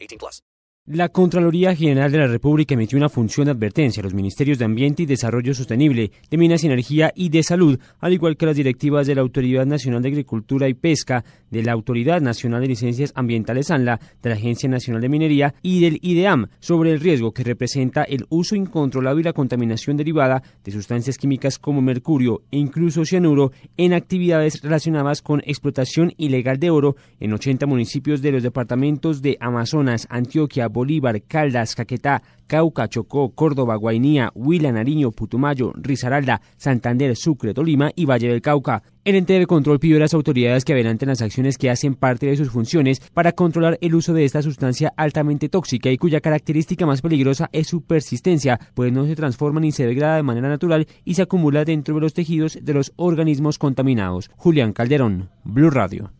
18 plus. La Contraloría General de la República emitió una función de advertencia a los Ministerios de Ambiente y Desarrollo Sostenible, de Minas y Energía y de Salud, al igual que las directivas de la Autoridad Nacional de Agricultura y Pesca, de la Autoridad Nacional de Licencias Ambientales ANLA, de la Agencia Nacional de Minería y del IDEAM, sobre el riesgo que representa el uso incontrolado y la contaminación derivada de sustancias químicas como mercurio e incluso cianuro en actividades relacionadas con explotación ilegal de oro en 80 municipios de los departamentos de Amazonas, Antioquia, Bolívar, Caldas, Caquetá, Cauca, Chocó, Córdoba, Guainía, Huila, Nariño, Putumayo, Risaralda, Santander, Sucre, Tolima y Valle del Cauca. El ente de control pidió a las autoridades que adelanten las acciones que hacen parte de sus funciones para controlar el uso de esta sustancia altamente tóxica y cuya característica más peligrosa es su persistencia, pues no se transforma ni se degrada de manera natural y se acumula dentro de los tejidos de los organismos contaminados. Julián Calderón, Blue Radio.